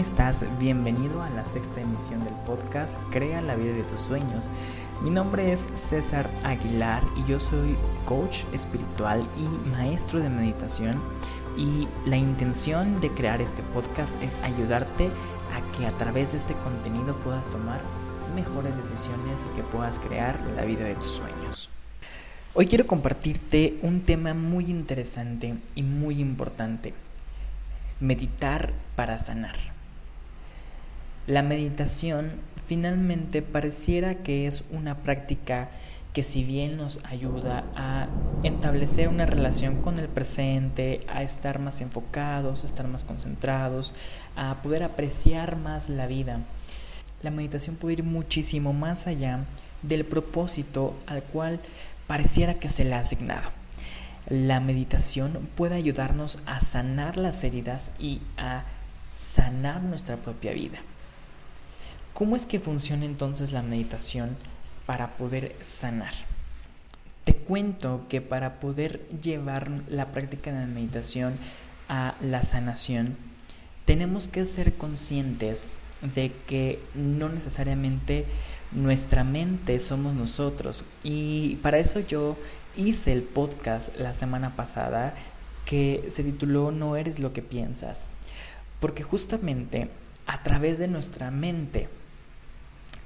estás? Bienvenido a la sexta emisión del podcast Crea la vida de tus sueños. Mi nombre es César Aguilar y yo soy coach espiritual y maestro de meditación y la intención de crear este podcast es ayudarte a que a través de este contenido puedas tomar mejores decisiones y que puedas crear la vida de tus sueños. Hoy quiero compartirte un tema muy interesante y muy importante. Meditar para sanar. La meditación finalmente pareciera que es una práctica que si bien nos ayuda a establecer una relación con el presente, a estar más enfocados, a estar más concentrados, a poder apreciar más la vida, la meditación puede ir muchísimo más allá del propósito al cual pareciera que se le ha asignado. La meditación puede ayudarnos a sanar las heridas y a sanar nuestra propia vida. ¿Cómo es que funciona entonces la meditación para poder sanar? Te cuento que para poder llevar la práctica de la meditación a la sanación, tenemos que ser conscientes de que no necesariamente nuestra mente somos nosotros. Y para eso yo hice el podcast la semana pasada que se tituló No eres lo que piensas. Porque justamente a través de nuestra mente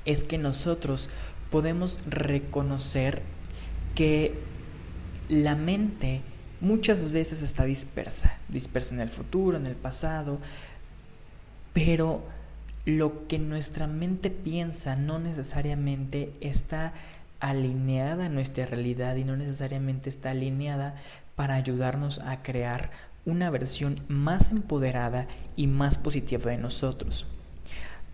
es que nosotros podemos reconocer que la mente muchas veces está dispersa, dispersa en el futuro, en el pasado, pero lo que nuestra mente piensa no necesariamente está alineada a nuestra realidad y no necesariamente está alineada para ayudarnos a crear una versión más empoderada y más positiva de nosotros.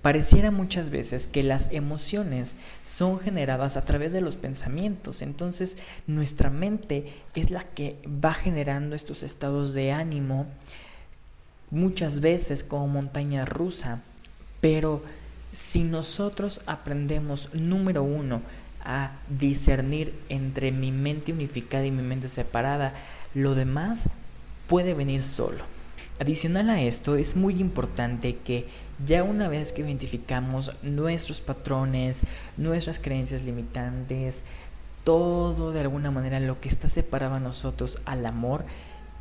Pareciera muchas veces que las emociones son generadas a través de los pensamientos, entonces nuestra mente es la que va generando estos estados de ánimo, muchas veces como montaña rusa, pero si nosotros aprendemos, número uno, a discernir entre mi mente unificada y mi mente separada, lo demás puede venir solo. Adicional a esto, es muy importante que ya una vez que identificamos nuestros patrones, nuestras creencias limitantes, todo de alguna manera lo que está separado a nosotros al amor,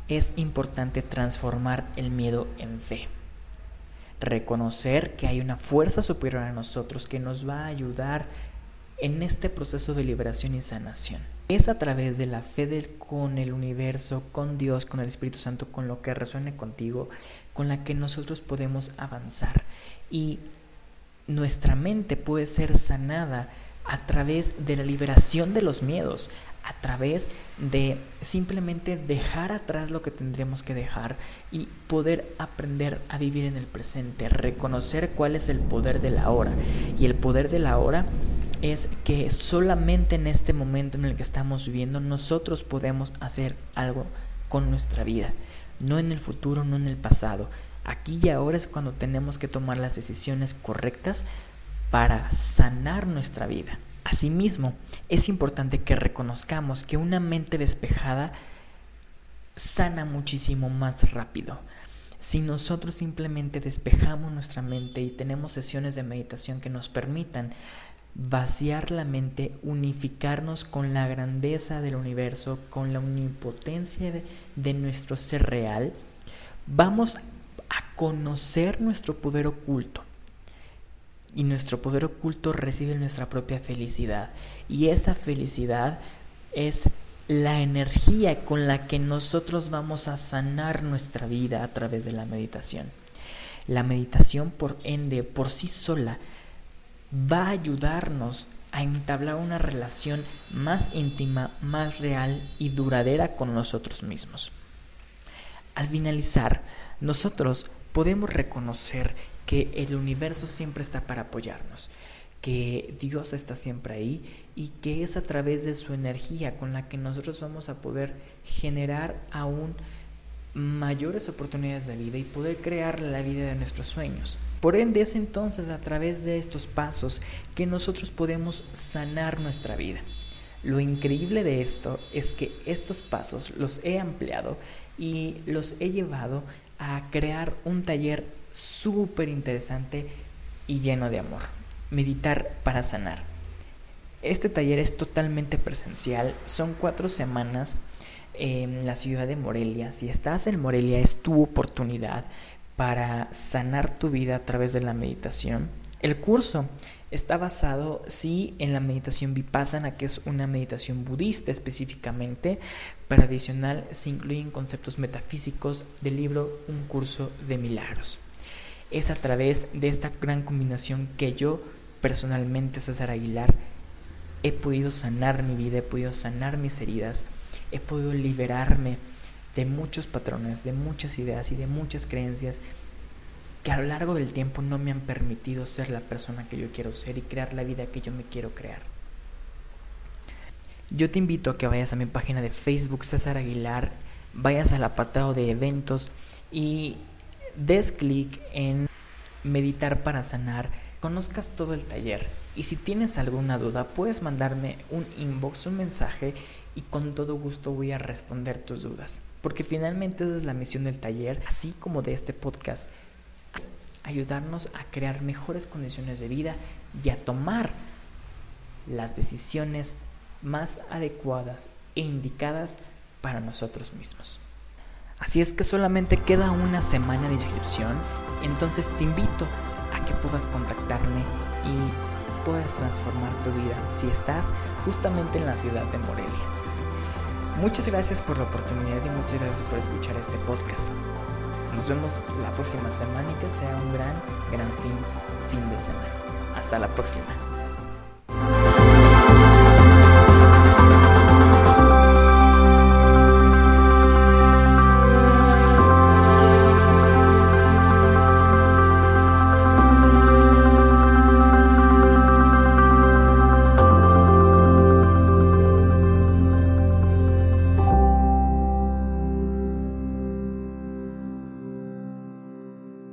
es importante transformar el miedo en fe. Reconocer que hay una fuerza superior a nosotros que nos va a ayudar en este proceso de liberación y sanación. Es a través de la fe con el universo, con Dios, con el Espíritu Santo, con lo que resuene contigo, con la que nosotros podemos avanzar. Y nuestra mente puede ser sanada a través de la liberación de los miedos, a través de simplemente dejar atrás lo que tendríamos que dejar y poder aprender a vivir en el presente, reconocer cuál es el poder de la hora. Y el poder de la hora es que solamente en este momento en el que estamos viviendo nosotros podemos hacer algo con nuestra vida, no en el futuro, no en el pasado. Aquí y ahora es cuando tenemos que tomar las decisiones correctas para sanar nuestra vida. Asimismo, es importante que reconozcamos que una mente despejada sana muchísimo más rápido. Si nosotros simplemente despejamos nuestra mente y tenemos sesiones de meditación que nos permitan vaciar la mente, unificarnos con la grandeza del universo, con la omnipotencia de, nuestro ser real, vamos a conocer nuestro poder oculto. Y nuestro poder oculto recibe nuestra propia felicidad. Y esa felicidad es la energía con la que nosotros vamos a sanar nuestra vida a través de la meditación. La meditación, por ende, por sí sola, va a ayudarnos a entablar una relación más íntima, más real y duradera con nosotros mismos. Al finalizar, nosotros podemos reconocer que el universo siempre está para apoyarnos, que Dios está siempre ahí y que es a través de su energía con la que nosotros vamos a poder generar aún mayores oportunidades de vida y poder crear la vida de nuestros sueños. Por ende es entonces a través de estos pasos que nosotros podemos sanar nuestra vida. Lo increíble de esto es que estos pasos los he ampliado y los he llevado a crear un taller súper interesante y lleno de amor. Meditar para sanar. Este taller es totalmente presencial, son cuatro semanas en la ciudad de Morelia. Si estás en Morelia es tu oportunidad para sanar tu vida a través de la meditación. El curso está basado, sí, en la meditación vipassana, que es una meditación budista específicamente, pero adicional se incluyen conceptos metafísicos del libro Un curso de milagros. Es a través de esta gran combinación que yo personalmente, César Aguilar, he podido sanar mi vida, he podido sanar mis heridas, he podido liberarme de muchos patrones, de muchas ideas y de muchas creencias que a lo largo del tiempo no me han permitido ser la persona que yo quiero ser y crear la vida que yo me quiero crear. Yo te invito a que vayas a mi página de Facebook César Aguilar, vayas al apartado de eventos y des clic en meditar para sanar, conozcas todo el taller y si tienes alguna duda puedes mandarme un inbox, un mensaje y con todo gusto voy a responder tus dudas. Porque finalmente esa es la misión del taller, así como de este podcast ayudarnos a crear mejores condiciones de vida y a tomar las decisiones más adecuadas e indicadas para nosotros mismos. Así es que solamente queda una semana de inscripción, entonces te invito que puedas contactarme y puedas transformar tu vida si estás justamente en la ciudad de Morelia. Muchas gracias por la oportunidad y muchas gracias por escuchar este podcast. Nos vemos la próxima semana y que sea un gran, gran fin, fin de semana. Hasta la próxima.